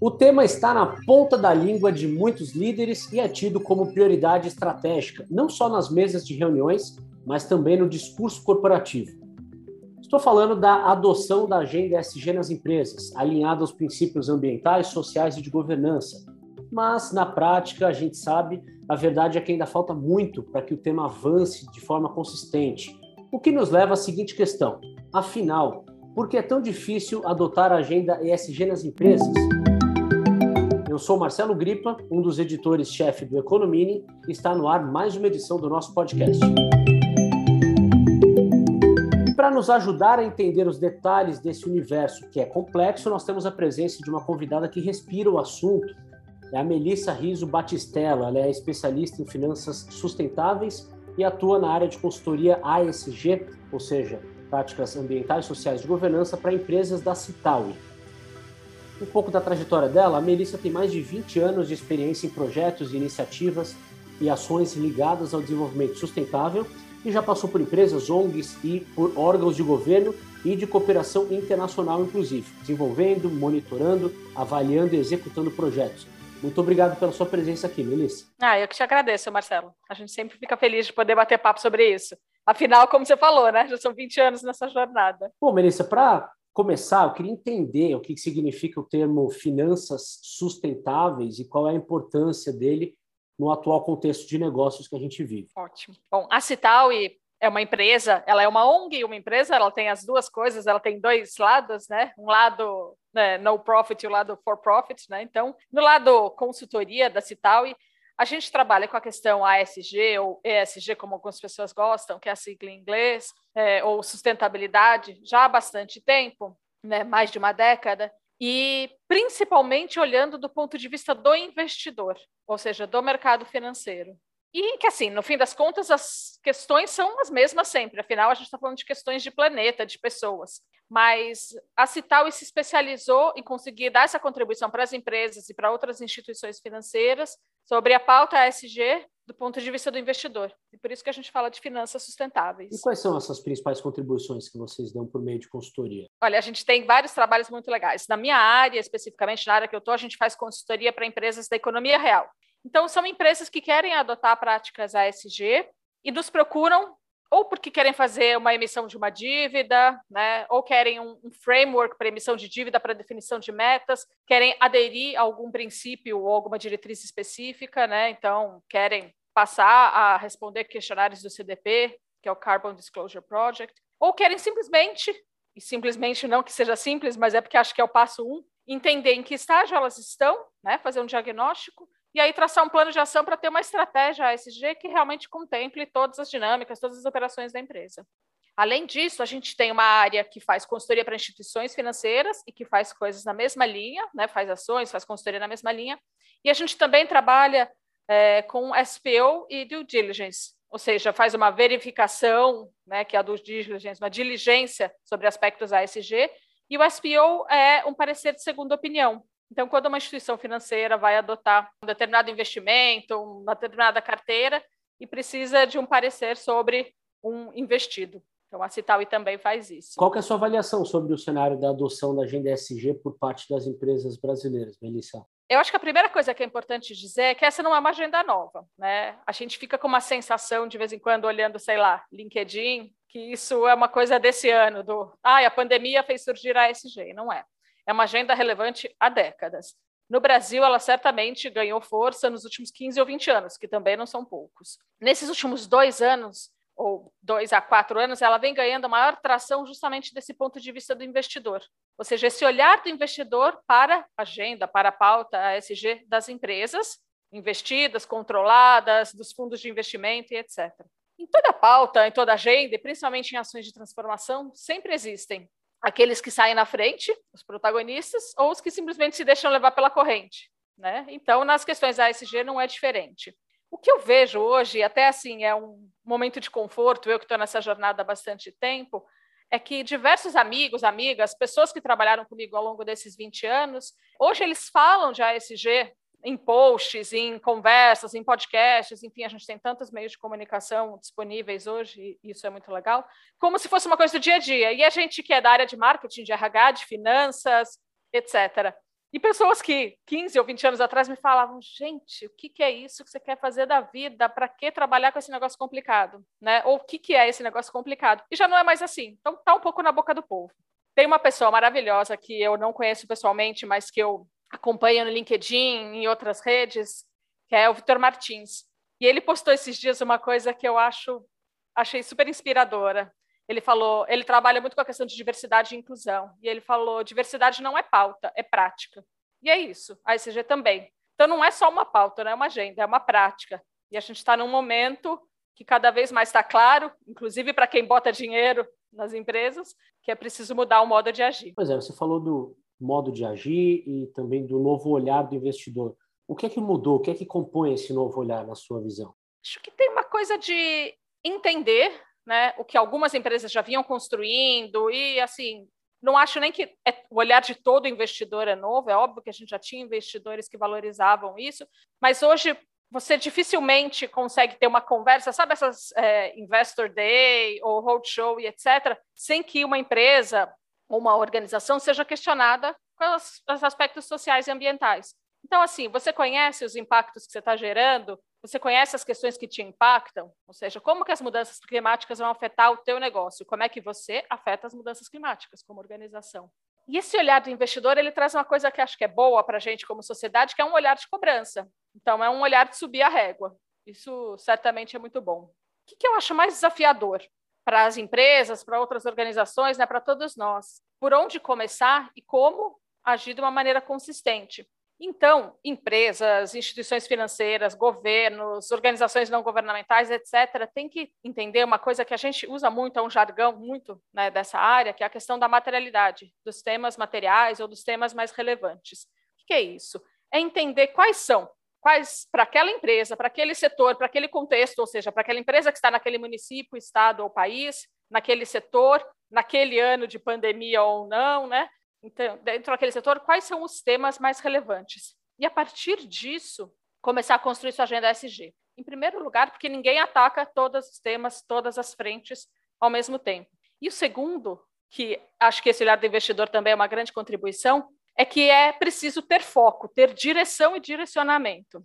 O tema está na ponta da língua de muitos líderes e é tido como prioridade estratégica, não só nas mesas de reuniões, mas também no discurso corporativo. Estou falando da adoção da agenda SG nas empresas, alinhada aos princípios ambientais, sociais e de governança. Mas, na prática, a gente sabe, a verdade é que ainda falta muito para que o tema avance de forma consistente. O que nos leva à seguinte questão: afinal, por que é tão difícil adotar a agenda ESG nas empresas? Eu sou Marcelo Gripa, um dos editores-chefe do Economini, e está no ar mais uma edição do nosso podcast. Para nos ajudar a entender os detalhes desse universo que é complexo, nós temos a presença de uma convidada que respira o assunto. É a Melissa Riso Batistella, ela é especialista em finanças sustentáveis e atua na área de consultoria ASG, ou seja, práticas ambientais, sociais de governança para empresas da Citaui um pouco da trajetória dela, a Melissa tem mais de 20 anos de experiência em projetos, iniciativas e ações ligadas ao desenvolvimento sustentável e já passou por empresas, ONGs e por órgãos de governo e de cooperação internacional, inclusive, desenvolvendo, monitorando, avaliando e executando projetos. Muito obrigado pela sua presença aqui, Melissa. Ah, eu que te agradeço, Marcelo. A gente sempre fica feliz de poder bater papo sobre isso. Afinal, como você falou, né? Já são 20 anos nessa jornada. Bom, Melissa, para começar, eu queria entender o que significa o termo finanças sustentáveis e qual é a importância dele no atual contexto de negócios que a gente vive. Ótimo. Bom, a Citaui é uma empresa, ela é uma ONG e uma empresa, ela tem as duas coisas, ela tem dois lados, né? Um lado né, no profit e o lado for profit, né? Então, no lado consultoria da Citaui, a gente trabalha com a questão ASG ou ESG, como algumas pessoas gostam, que é a sigla em inglês, é, ou sustentabilidade, já há bastante tempo, né, mais de uma década, e principalmente olhando do ponto de vista do investidor, ou seja, do mercado financeiro. E que, assim, no fim das contas, as questões são as mesmas sempre, afinal, a gente está falando de questões de planeta, de pessoas. Mas a Cital se especializou em conseguir dar essa contribuição para as empresas e para outras instituições financeiras sobre a pauta ESG do ponto de vista do investidor. E por isso que a gente fala de finanças sustentáveis. E quais são essas principais contribuições que vocês dão por meio de consultoria? Olha, a gente tem vários trabalhos muito legais. Na minha área, especificamente na área que eu estou, a gente faz consultoria para empresas da economia real. Então, são empresas que querem adotar práticas ASG e nos procuram ou porque querem fazer uma emissão de uma dívida, né, ou querem um, um framework para emissão de dívida, para definição de metas, querem aderir a algum princípio ou alguma diretriz específica, né, então querem passar a responder questionários do CDP, que é o Carbon Disclosure Project, ou querem simplesmente, e simplesmente não que seja simples, mas é porque acho que é o passo um, entender em que estágio elas estão, né, fazer um diagnóstico, e aí traçar um plano de ação para ter uma estratégia ASG que realmente contemple todas as dinâmicas, todas as operações da empresa. Além disso, a gente tem uma área que faz consultoria para instituições financeiras e que faz coisas na mesma linha, né, faz ações, faz consultoria na mesma linha, e a gente também trabalha é, com SPO e due diligence, ou seja, faz uma verificação, né, que é a due diligence, uma diligência sobre aspectos ASG, e o SPO é um parecer de segunda opinião, então, quando uma instituição financeira vai adotar um determinado investimento, uma determinada carteira, e precisa de um parecer sobre um investido. Então, a Citaui também faz isso. Qual é a sua avaliação sobre o cenário da adoção da agenda ESG por parte das empresas brasileiras, Melissa? Eu acho que a primeira coisa que é importante dizer é que essa não é uma agenda nova. Né? A gente fica com uma sensação, de vez em quando, olhando, sei lá, LinkedIn, que isso é uma coisa desse ano, do ah, a pandemia fez surgir a ESG. Não é é uma agenda relevante há décadas. No Brasil, ela certamente ganhou força nos últimos 15 ou 20 anos, que também não são poucos. Nesses últimos dois anos, ou dois a quatro anos, ela vem ganhando maior tração justamente desse ponto de vista do investidor. Ou seja, esse olhar do investidor para a agenda, para a pauta a SG das empresas, investidas, controladas, dos fundos de investimento e etc. Em toda pauta, em toda agenda, e principalmente em ações de transformação, sempre existem aqueles que saem na frente, os protagonistas, ou os que simplesmente se deixam levar pela corrente. Né? Então, nas questões ASG não é diferente. O que eu vejo hoje, até assim, é um momento de conforto, eu que estou nessa jornada há bastante tempo, é que diversos amigos, amigas, pessoas que trabalharam comigo ao longo desses 20 anos, hoje eles falam de ASG em posts, em conversas, em podcasts, enfim, a gente tem tantos meios de comunicação disponíveis hoje, e isso é muito legal, como se fosse uma coisa do dia a dia. E a gente que é da área de marketing, de RH, de finanças, etc. E pessoas que 15 ou 20 anos atrás me falavam, gente, o que, que é isso que você quer fazer da vida? Para que trabalhar com esse negócio complicado? Né? Ou o que, que é esse negócio complicado? E já não é mais assim. Então tá um pouco na boca do povo. Tem uma pessoa maravilhosa que eu não conheço pessoalmente, mas que eu acompanho no LinkedIn, em outras redes, que é o Vitor Martins. E ele postou esses dias uma coisa que eu acho achei super inspiradora. Ele falou, ele trabalha muito com a questão de diversidade e inclusão. E ele falou: diversidade não é pauta, é prática. E é isso, a ECG também. Então não é só uma pauta, não é uma agenda, é uma prática. E a gente está num momento que cada vez mais está claro, inclusive para quem bota dinheiro nas empresas, que é preciso mudar o modo de agir. Pois é, você falou do modo de agir e também do novo olhar do investidor. O que é que mudou? O que é que compõe esse novo olhar na sua visão? Acho que tem uma coisa de entender né, o que algumas empresas já vinham construindo e assim não acho nem que é, o olhar de todo investidor é novo, é óbvio que a gente já tinha investidores que valorizavam isso, mas hoje você dificilmente consegue ter uma conversa, sabe essas é, Investor Day ou Roadshow e etc., sem que uma empresa ou uma organização seja questionada com os, os aspectos sociais e ambientais. Então, assim, você conhece os impactos que você está gerando você conhece as questões que te impactam? Ou seja, como que as mudanças climáticas vão afetar o teu negócio? Como é que você afeta as mudanças climáticas como organização? E esse olhar do investidor, ele traz uma coisa que acho que é boa para a gente como sociedade, que é um olhar de cobrança. Então, é um olhar de subir a régua. Isso certamente é muito bom. O que, que eu acho mais desafiador para as empresas, para outras organizações, né, para todos nós? Por onde começar e como agir de uma maneira consistente? Então, empresas, instituições financeiras, governos, organizações não governamentais, etc., têm que entender uma coisa que a gente usa muito, é um jargão muito né, dessa área, que é a questão da materialidade, dos temas materiais ou dos temas mais relevantes. O que é isso? É entender quais são, quais, para aquela empresa, para aquele setor, para aquele contexto, ou seja, para aquela empresa que está naquele município, estado ou país, naquele setor, naquele ano de pandemia ou não, né? então, dentro daquele setor, quais são os temas mais relevantes. E a partir disso, começar a construir sua agenda SG. Em primeiro lugar, porque ninguém ataca todos os temas, todas as frentes ao mesmo tempo. E o segundo, que acho que esse olhar do investidor também é uma grande contribuição, é que é preciso ter foco, ter direção e direcionamento.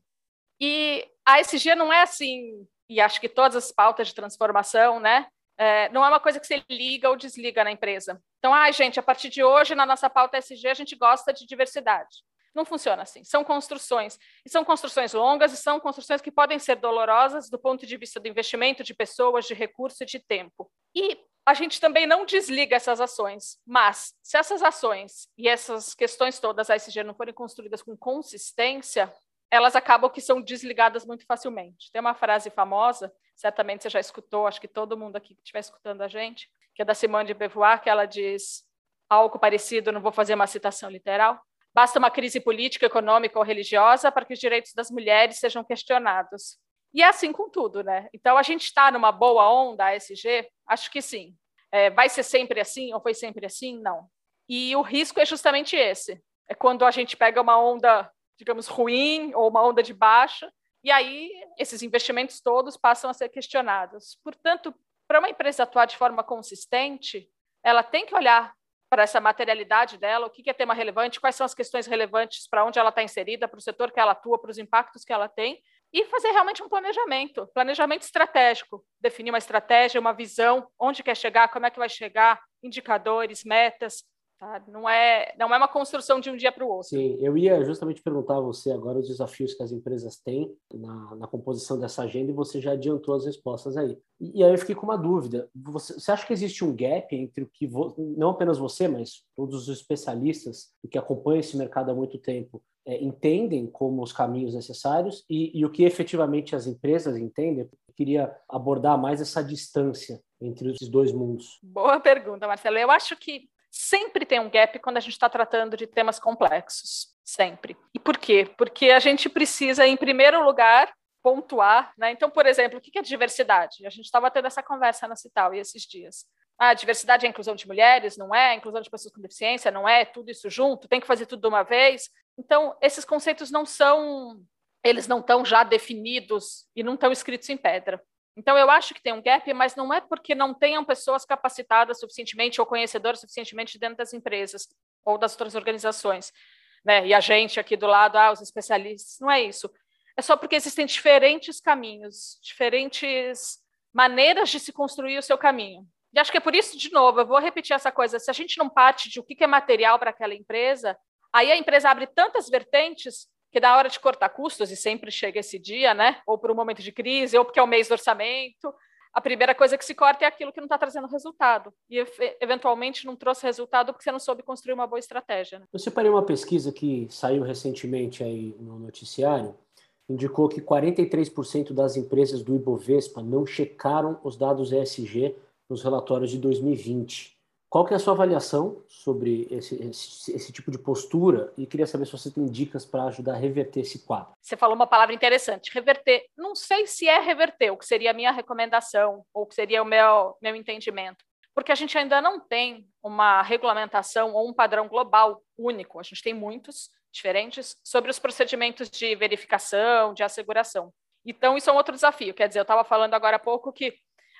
E a SG não é assim, e acho que todas as pautas de transformação, né, é, não é uma coisa que você liga ou desliga na empresa. Então, ai, ah, gente, a partir de hoje, na nossa pauta SG, a gente gosta de diversidade. Não funciona assim. São construções. E são construções longas e são construções que podem ser dolorosas do ponto de vista do investimento de pessoas, de recurso e de tempo. E a gente também não desliga essas ações, mas se essas ações e essas questões todas da SG não forem construídas com consistência, elas acabam que são desligadas muito facilmente. Tem uma frase famosa, certamente você já escutou, acho que todo mundo aqui que estiver escutando a gente, que é da Simone de Beauvoir, que ela diz algo parecido, não vou fazer uma citação literal, basta uma crise política, econômica ou religiosa para que os direitos das mulheres sejam questionados. E é assim com tudo, né? Então, a gente está numa boa onda ASG? Acho que sim. É, vai ser sempre assim ou foi sempre assim? Não. E o risco é justamente esse. É quando a gente pega uma onda digamos, ruim ou uma onda de baixa, e aí esses investimentos todos passam a ser questionados. Portanto, para uma empresa atuar de forma consistente, ela tem que olhar para essa materialidade dela, o que é tema relevante, quais são as questões relevantes para onde ela está inserida, para o setor que ela atua, para os impactos que ela tem, e fazer realmente um planejamento, planejamento estratégico, definir uma estratégia, uma visão, onde quer chegar, como é que vai chegar, indicadores, metas, Tá? Não, é, não é uma construção de um dia para o outro. Sim, eu ia justamente perguntar a você agora os desafios que as empresas têm na, na composição dessa agenda e você já adiantou as respostas aí. E, e aí eu fiquei com uma dúvida. Você, você acha que existe um gap entre o que, vo, não apenas você, mas todos os especialistas que acompanham esse mercado há muito tempo, é, entendem como os caminhos necessários e, e, o que efetivamente as empresas entendem. Eu queria abordar mais essa distância entre esses dois mundos. Boa pergunta, Marcelo. Eu acho que sempre tem um gap quando a gente está tratando de temas complexos. Sempre. E por quê? Porque a gente precisa, em primeiro lugar, pontuar. Né? Então, por exemplo, o que é diversidade? A gente estava tendo essa conversa na Cital esses dias. Ah, diversidade é inclusão de mulheres, não é? Inclusão de pessoas com deficiência, não é? Tudo isso junto, tem que fazer tudo de uma vez. Então, esses conceitos não são, eles não estão já definidos e não estão escritos em pedra. Então, eu acho que tem um gap, mas não é porque não tenham pessoas capacitadas suficientemente ou conhecedoras suficientemente dentro das empresas ou das outras organizações. né? E a gente aqui do lado, ah, os especialistas, não é isso. É só porque existem diferentes caminhos, diferentes maneiras de se construir o seu caminho. E acho que é por isso, de novo, eu vou repetir essa coisa: se a gente não parte de o que é material para aquela empresa, aí a empresa abre tantas vertentes que na hora de cortar custos, e sempre chega esse dia, né? Ou por um momento de crise, ou porque é o mês do orçamento, a primeira coisa que se corta é aquilo que não está trazendo resultado. E eventualmente não trouxe resultado porque você não soube construir uma boa estratégia. Né? Eu separei uma pesquisa que saiu recentemente aí no noticiário, indicou que 43% das empresas do Ibovespa não checaram os dados ESG nos relatórios de 2020. Qual que é a sua avaliação sobre esse, esse, esse, tipo de postura? E queria saber se você tem dicas para ajudar a reverter esse quadro. Você falou uma palavra interessante, reverter. Não sei se é reverter, o que seria a minha recomendação, ou o que seria o meu, meu entendimento. Porque a gente ainda não tem uma regulamentação ou um padrão global único. A gente tem muitos diferentes sobre os procedimentos de verificação, de asseguração. Então, isso é um outro desafio. Quer dizer, eu estava falando agora há pouco que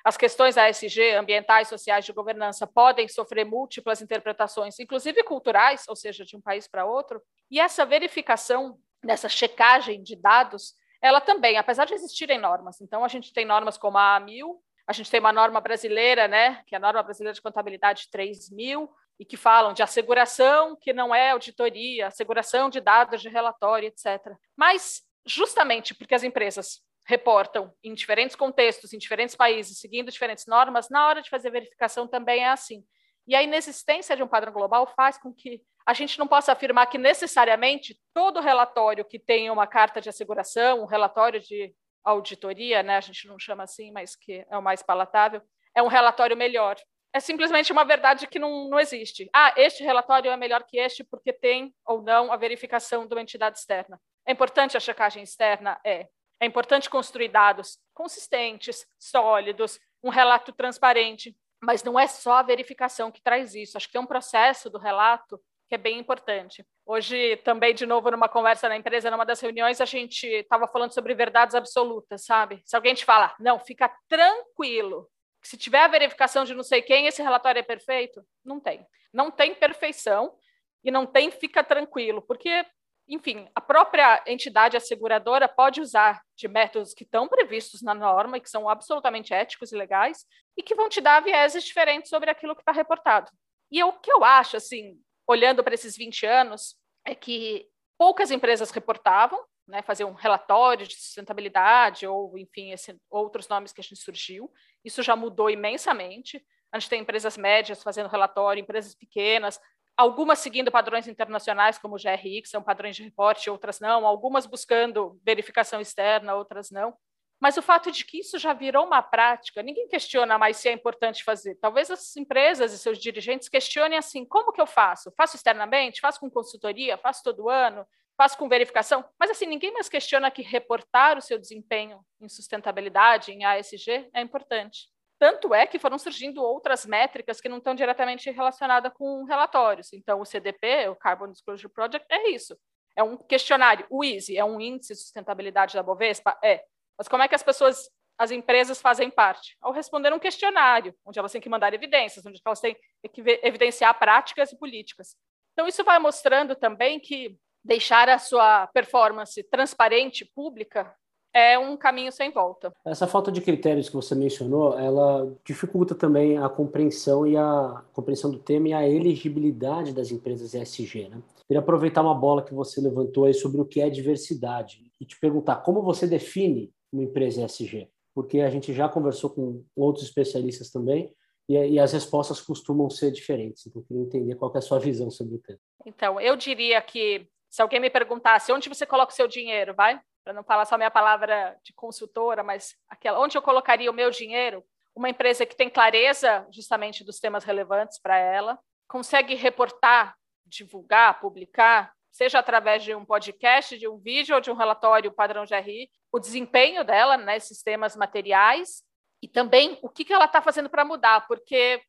as questões ASG, ambientais, sociais, de governança, podem sofrer múltiplas interpretações, inclusive culturais, ou seja, de um país para outro. E essa verificação, nessa checagem de dados, ela também, apesar de existirem normas, então a gente tem normas como a A1000, a gente tem uma norma brasileira, né, que é a norma brasileira de contabilidade 3000, e que falam de asseguração, que não é auditoria, asseguração de dados de relatório, etc. Mas justamente porque as empresas reportam em diferentes contextos, em diferentes países, seguindo diferentes normas, na hora de fazer verificação também é assim. E a inexistência de um padrão global faz com que a gente não possa afirmar que necessariamente todo relatório que tenha uma carta de asseguração, um relatório de auditoria, né, a gente não chama assim, mas que é o mais palatável, é um relatório melhor. É simplesmente uma verdade que não, não existe. Ah, este relatório é melhor que este porque tem ou não a verificação de uma entidade externa. É importante a checagem externa? É. É importante construir dados consistentes, sólidos, um relato transparente, mas não é só a verificação que traz isso. Acho que tem um processo do relato que é bem importante. Hoje, também, de novo, numa conversa na empresa, numa das reuniões, a gente estava falando sobre verdades absolutas, sabe? Se alguém te fala, não, fica tranquilo, que se tiver a verificação de não sei quem, esse relatório é perfeito, não tem. Não tem perfeição e não tem fica tranquilo, porque enfim, a própria entidade asseguradora pode usar de métodos que estão previstos na norma e que são absolutamente éticos e legais e que vão te dar vieses diferentes sobre aquilo que está reportado. E o que eu acho, assim, olhando para esses 20 anos, é que poucas empresas reportavam, né, fazer um relatório de sustentabilidade ou, enfim, esse, outros nomes que a gente surgiu. Isso já mudou imensamente. A gente tem empresas médias fazendo relatório, empresas pequenas, algumas seguindo padrões internacionais, como o GRI, que são padrões de reporte, outras não, algumas buscando verificação externa, outras não. Mas o fato de que isso já virou uma prática, ninguém questiona mais se é importante fazer. Talvez as empresas e seus dirigentes questionem assim: como que eu faço? Faço externamente? Faço com consultoria? Faço todo ano? Faço com verificação? Mas assim, ninguém mais questiona que reportar o seu desempenho em sustentabilidade, em ASG, é importante. Tanto é que foram surgindo outras métricas que não estão diretamente relacionadas com relatórios. Então, o CDP, o Carbon Disclosure Project, é isso. É um questionário. O EASY é um índice de sustentabilidade da Bovespa? É. Mas como é que as pessoas, as empresas fazem parte? Ao responder um questionário, onde elas têm que mandar evidências, onde elas têm que evidenciar práticas e políticas. Então, isso vai mostrando também que deixar a sua performance transparente, pública, é um caminho sem volta. Essa falta de critérios que você mencionou, ela dificulta também a compreensão e a compreensão do tema e a elegibilidade das empresas ESG, né? Queria aproveitar uma bola que você levantou aí sobre o que é diversidade e te perguntar como você define uma empresa ESG, porque a gente já conversou com outros especialistas também e, e as respostas costumam ser diferentes. Então, eu queria entender qual é a sua visão sobre o tema. Então, eu diria que se alguém me perguntasse onde você coloca o seu dinheiro, vai? Para não falar só minha palavra de consultora, mas aquela, onde eu colocaria o meu dinheiro? Uma empresa que tem clareza justamente dos temas relevantes para ela, consegue reportar, divulgar, publicar, seja através de um podcast, de um vídeo ou de um relatório padrão GRI, o desempenho dela nesses né, temas materiais e também o que, que ela está fazendo para mudar, porque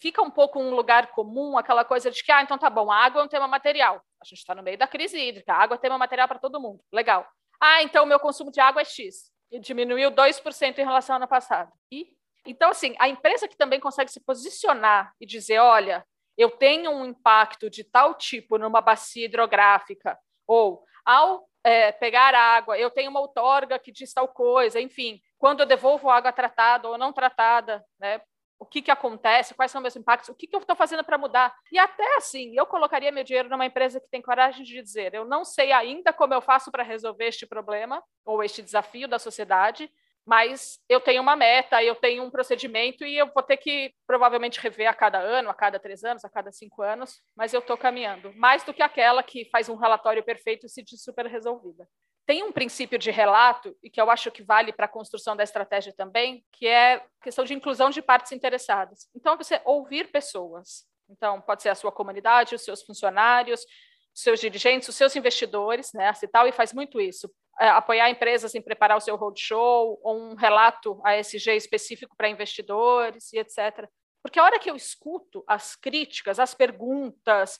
fica um pouco um lugar comum aquela coisa de que, ah, então tá bom, a água é um tema material. A gente está no meio da crise hídrica, a água é tema material para todo mundo. Legal. Ah, então o meu consumo de água é X. E diminuiu 2% em relação ao ano passado. E então, assim, a empresa que também consegue se posicionar e dizer, olha, eu tenho um impacto de tal tipo numa bacia hidrográfica, ou ao é, pegar água, eu tenho uma outorga que diz tal coisa, enfim, quando eu devolvo água tratada ou não tratada, né, o que, que acontece, quais são meus impactos, o que, que eu estou fazendo para mudar. E até assim, eu colocaria meu dinheiro numa empresa que tem coragem de dizer: eu não sei ainda como eu faço para resolver este problema ou este desafio da sociedade, mas eu tenho uma meta, eu tenho um procedimento e eu vou ter que provavelmente rever a cada ano, a cada três anos, a cada cinco anos, mas eu estou caminhando. Mais do que aquela que faz um relatório perfeito e se diz super resolvida. Tem um princípio de relato, e que eu acho que vale para a construção da estratégia também, que é a questão de inclusão de partes interessadas. Então, você ouvir pessoas. Então, pode ser a sua comunidade, os seus funcionários, os seus dirigentes, os seus investidores, né? A Cital e faz muito isso é, apoiar empresas em preparar o seu roadshow, ou um relato ASG específico para investidores e etc. Porque a hora que eu escuto as críticas, as perguntas,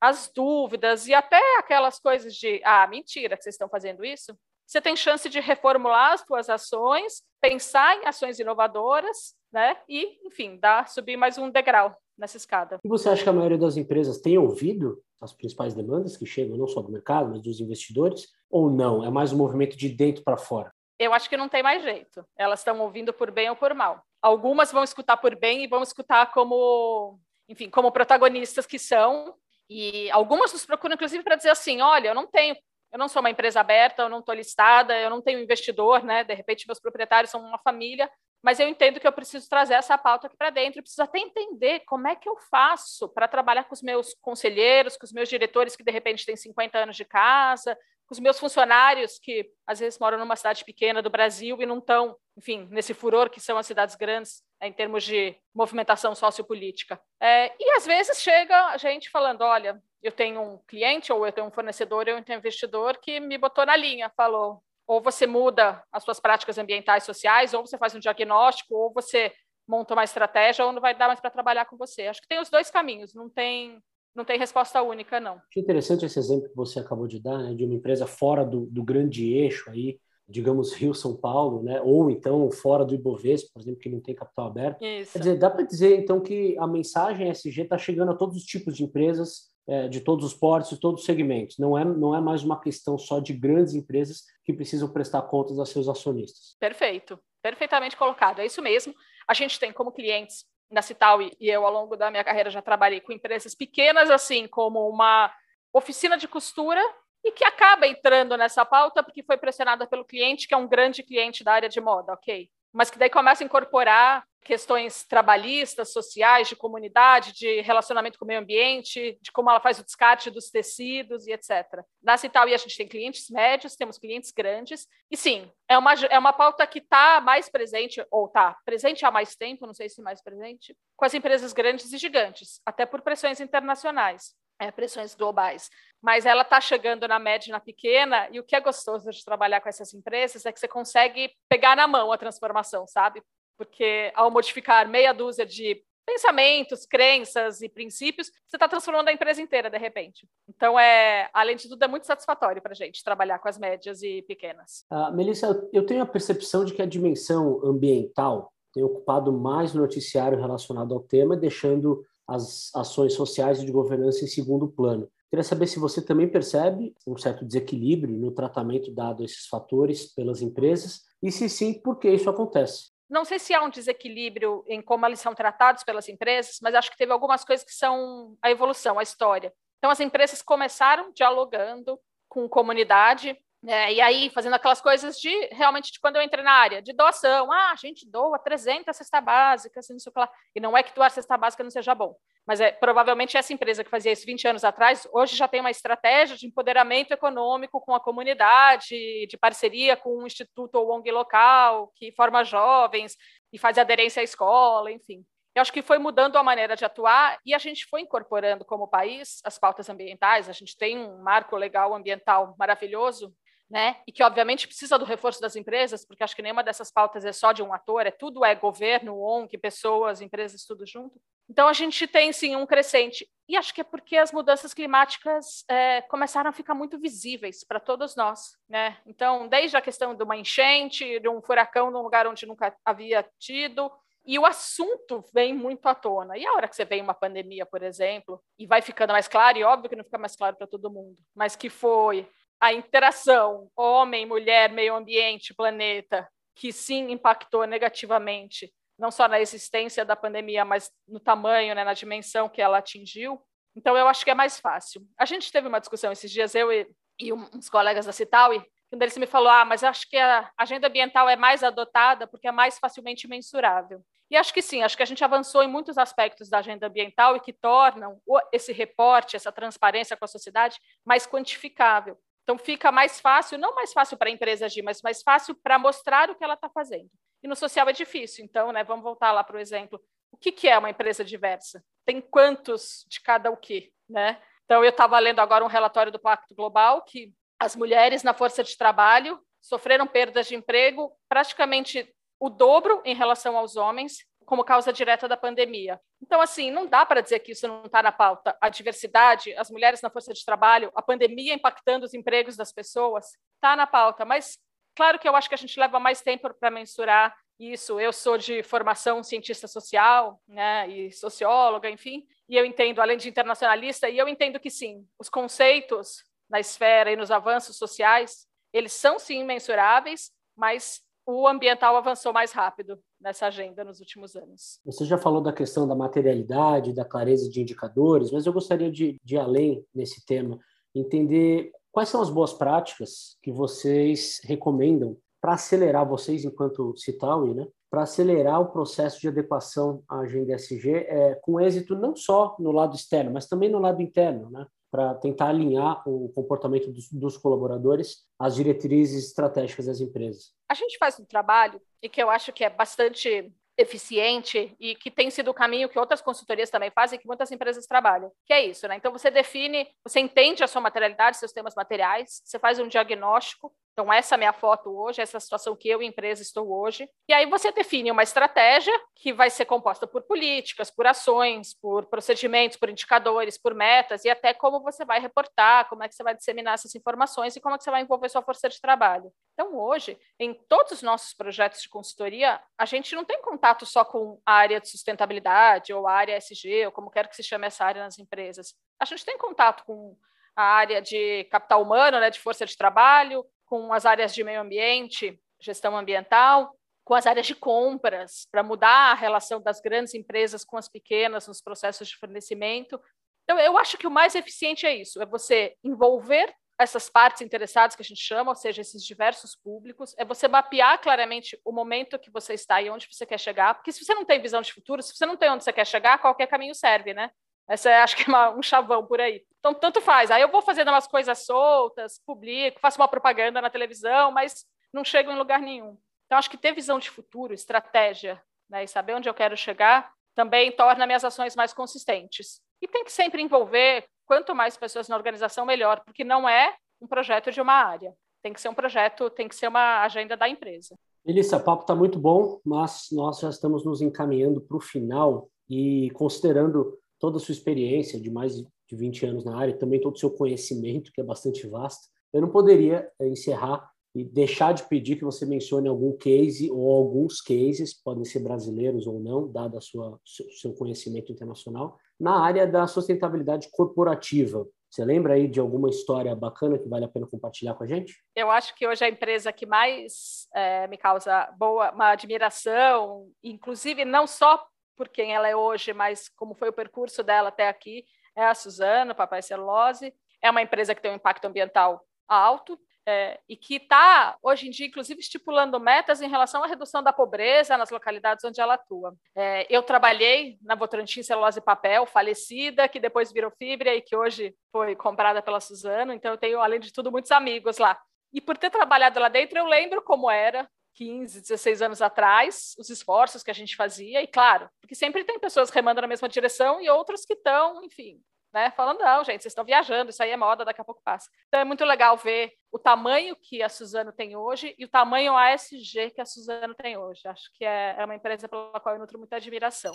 as dúvidas e até aquelas coisas de ah, mentira que vocês estão fazendo isso, você tem chance de reformular as suas ações, pensar em ações inovadoras, né? E, enfim, dar, subir mais um degrau nessa escada. E você acha que a maioria das empresas tem ouvido as principais demandas que chegam não só do mercado, mas dos investidores, ou não? É mais um movimento de dentro para fora? Eu acho que não tem mais jeito. Elas estão ouvindo por bem ou por mal. Algumas vão escutar por bem e vão escutar como, enfim, como protagonistas que são. E algumas nos procuram, inclusive, para dizer assim: olha, eu não tenho eu não sou uma empresa aberta, eu não estou listada, eu não tenho investidor, né? De repente, meus proprietários são uma família, mas eu entendo que eu preciso trazer essa pauta aqui para dentro, eu preciso até entender como é que eu faço para trabalhar com os meus conselheiros, com os meus diretores que de repente têm 50 anos de casa, os meus funcionários que às vezes moram numa cidade pequena do Brasil e não estão, enfim, nesse furor que são as cidades grandes né, em termos de movimentação sociopolítica. É, e às vezes chega a gente falando, olha, eu tenho um cliente ou eu tenho um fornecedor, eu tenho um investidor que me botou na linha, falou, ou você muda as suas práticas ambientais sociais, ou você faz um diagnóstico, ou você monta uma estratégia, ou não vai dar mais para trabalhar com você. Acho que tem os dois caminhos, não tem, não tem resposta única, não. Que interessante esse exemplo que você acabou de dar, né, de uma empresa fora do, do grande eixo aí, digamos Rio-São Paulo, né, ou então fora do Ibovespa, por exemplo, que não tem capital aberto. Isso. Quer dizer, dá para dizer então que a mensagem SG está chegando a todos os tipos de empresas é, de todos os portos, de todos os segmentos. Não é, não é mais uma questão só de grandes empresas que precisam prestar contas a seus acionistas. Perfeito, perfeitamente colocado. É isso mesmo. A gente tem como clientes na Cital e eu ao longo da minha carreira já trabalhei com empresas pequenas assim como uma oficina de costura e que acaba entrando nessa pauta porque foi pressionada pelo cliente que é um grande cliente da área de moda, ok? Mas que daí começa a incorporar questões trabalhistas, sociais, de comunidade, de relacionamento com o meio ambiente, de como ela faz o descarte dos tecidos e etc. Na Cital, a gente tem clientes médios, temos clientes grandes, e sim, é uma, é uma pauta que está mais presente, ou está presente há mais tempo, não sei se mais presente, com as empresas grandes e gigantes, até por pressões internacionais. É, pressões globais, mas ela está chegando na média e na pequena, e o que é gostoso de trabalhar com essas empresas é que você consegue pegar na mão a transformação, sabe? porque ao modificar meia dúzia de pensamentos, crenças e princípios, você está transformando a empresa inteira de repente. Então, é, além de tudo, é muito satisfatório para a gente trabalhar com as médias e pequenas. Uh, Melissa, eu tenho a percepção de que a dimensão ambiental tem ocupado mais o noticiário relacionado ao tema, deixando as ações sociais e de governança em segundo plano. Queria saber se você também percebe um certo desequilíbrio no tratamento dado a esses fatores pelas empresas e, se sim, por que isso acontece. Não sei se há um desequilíbrio em como eles são tratados pelas empresas, mas acho que teve algumas coisas que são a evolução, a história. Então, as empresas começaram dialogando com comunidade, né, e aí fazendo aquelas coisas de realmente de quando eu entrei na área de doação. Ah, a gente doa 300 cesta básica, assim, não sei o que lá. E não é que doar cesta básica não seja bom, mas é provavelmente essa empresa que fazia isso 20 anos atrás, hoje já tem uma estratégia de empoderamento econômico com a comunidade, de parceria com um instituto ou ONG local, que forma jovens e faz aderência à escola, enfim. Eu acho que foi mudando a maneira de atuar e a gente foi incorporando como país as pautas ambientais. A gente tem um marco legal ambiental maravilhoso, né? E que obviamente precisa do reforço das empresas, porque acho que nenhuma dessas pautas é só de um ator, é tudo é governo, ONG, pessoas, empresas, tudo junto. Então a gente tem sim um crescente e acho que é porque as mudanças climáticas é, começaram a ficar muito visíveis para todos nós, né? Então desde a questão de uma enchente, de um furacão num lugar onde nunca havia tido, e o assunto vem muito à tona. E a hora que você vem uma pandemia, por exemplo, e vai ficando mais claro, e óbvio que não fica mais claro para todo mundo, mas que foi a interação homem, mulher, meio ambiente, planeta, que sim impactou negativamente, não só na existência da pandemia, mas no tamanho, né, na dimensão que ela atingiu. Então, eu acho que é mais fácil. A gente teve uma discussão esses dias, eu e, e uns colegas da Citaui, um deles me falou: ah, mas acho que a agenda ambiental é mais adotada porque é mais facilmente mensurável. E acho que sim, acho que a gente avançou em muitos aspectos da agenda ambiental e que tornam esse reporte, essa transparência com a sociedade mais quantificável. Então fica mais fácil, não mais fácil para a empresa agir, mas mais fácil para mostrar o que ela está fazendo. E no social é difícil. Então, né, vamos voltar lá para o exemplo. O que, que é uma empresa diversa? Tem quantos de cada o quê? Né? Então, eu estava lendo agora um relatório do Pacto Global que as mulheres na força de trabalho sofreram perdas de emprego praticamente o dobro em relação aos homens, como causa direta da pandemia. Então, assim, não dá para dizer que isso não está na pauta. A diversidade, as mulheres na força de trabalho, a pandemia impactando os empregos das pessoas, está na pauta. Mas, claro que eu acho que a gente leva mais tempo para mensurar isso. Eu sou de formação cientista social, né, e socióloga, enfim, e eu entendo, além de internacionalista, e eu entendo que sim, os conceitos na esfera e nos avanços sociais, eles são sim mensuráveis, mas o ambiental avançou mais rápido nessa agenda nos últimos anos. Você já falou da questão da materialidade, da clareza de indicadores, mas eu gostaria de, de ir além nesse tema, entender quais são as boas práticas que vocês recomendam para acelerar vocês, enquanto Citaui, né, para acelerar o processo de adequação à agenda SG é, com êxito não só no lado externo, mas também no lado interno, né? Para tentar alinhar o comportamento dos, dos, colaboradores às diretrizes estratégicas das empresas. A gente faz um trabalho e que eu acho que é bastante eficiente e que tem sido o caminho que outras consultorias também fazem, que muitas empresas trabalham, que é isso, né? Então você define, você entende a sua materialidade, seus temas materiais, você faz um diagnóstico então, essa é a minha foto hoje, essa é a situação que eu, empresa, estou hoje. E aí você define uma estratégia que vai ser composta por políticas, por ações, por procedimentos, por indicadores, por metas, e até como você vai reportar, como é que você vai disseminar essas informações e como é que você vai envolver sua força de trabalho. Então, hoje, em todos os nossos projetos de consultoria, a gente não tem contato só com a área de sustentabilidade ou a área SG, ou como quer que se chame essa área nas empresas. A gente tem contato com a área de capital humano, né, de força de trabalho, com as áreas de meio ambiente, gestão ambiental, com as áreas de compras, para mudar a relação das grandes empresas com as pequenas nos processos de fornecimento. Então, eu acho que o mais eficiente é isso: é você envolver essas partes interessadas que a gente chama, ou seja, esses diversos públicos, é você mapear claramente o momento que você está e onde você quer chegar, porque se você não tem visão de futuro, se você não tem onde você quer chegar, qualquer caminho serve, né? Essa é, acho que é uma, um chavão por aí. Então, tanto faz. Aí eu vou fazendo umas coisas soltas, publico, faço uma propaganda na televisão, mas não chego em lugar nenhum. Então, acho que ter visão de futuro, estratégia, né, e saber onde eu quero chegar, também torna minhas ações mais consistentes. E tem que sempre envolver quanto mais pessoas na organização, melhor, porque não é um projeto de uma área. Tem que ser um projeto, tem que ser uma agenda da empresa. Melissa, o papo está muito bom, mas nós já estamos nos encaminhando para o final e considerando toda a sua experiência de mais de 20 anos na área, também todo o seu conhecimento, que é bastante vasto, eu não poderia eh, encerrar e deixar de pedir que você mencione algum case ou alguns cases, podem ser brasileiros ou não, dado a sua seu conhecimento internacional, na área da sustentabilidade corporativa. Você lembra aí de alguma história bacana que vale a pena compartilhar com a gente? Eu acho que hoje a empresa que mais é, me causa boa, uma admiração, inclusive não só por quem ela é hoje, mas como foi o percurso dela até aqui, é a Suzana, Papai Celulose. É uma empresa que tem um impacto ambiental alto é, e que está, hoje em dia, inclusive, estipulando metas em relação à redução da pobreza nas localidades onde ela atua. É, eu trabalhei na Votorantim Celulose Papel, falecida, que depois virou Fibra e que hoje foi comprada pela Suzano, então eu tenho, além de tudo, muitos amigos lá. E por ter trabalhado lá dentro, eu lembro como era 15, 16 anos atrás, os esforços que a gente fazia, e claro, porque sempre tem pessoas remando na mesma direção e outros que estão, enfim, né, falando, não, gente, vocês estão viajando, isso aí é moda, daqui a pouco passa. Então é muito legal ver o tamanho que a Suzano tem hoje e o tamanho ASG que a Suzano tem hoje. Acho que é, é uma empresa pela qual eu nutro muita admiração.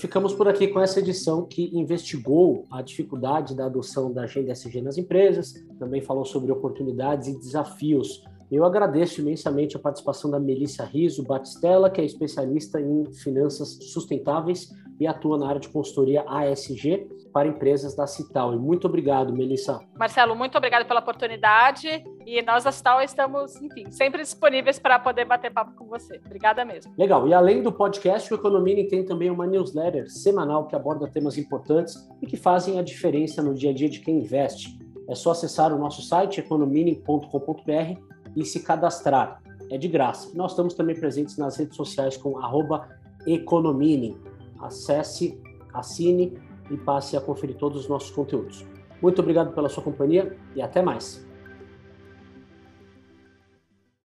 Ficamos por aqui com essa edição que investigou a dificuldade da adoção da agenda SG nas empresas, também falou sobre oportunidades e desafios. Eu agradeço imensamente a participação da Melissa Riso Batistella, que é especialista em finanças sustentáveis e atua na área de consultoria ASG para empresas da Cital. E muito obrigado, Melissa. Marcelo, muito obrigado pela oportunidade. E nós da Cital estamos, enfim, sempre disponíveis para poder bater papo com você. Obrigada mesmo. Legal. E além do podcast, o Economini tem também uma newsletter semanal que aborda temas importantes e que fazem a diferença no dia a dia de quem investe. É só acessar o nosso site economini.com.br e se cadastrar. É de graça. Nós estamos também presentes nas redes sociais com Economini. Acesse, assine e passe a conferir todos os nossos conteúdos. Muito obrigado pela sua companhia e até mais.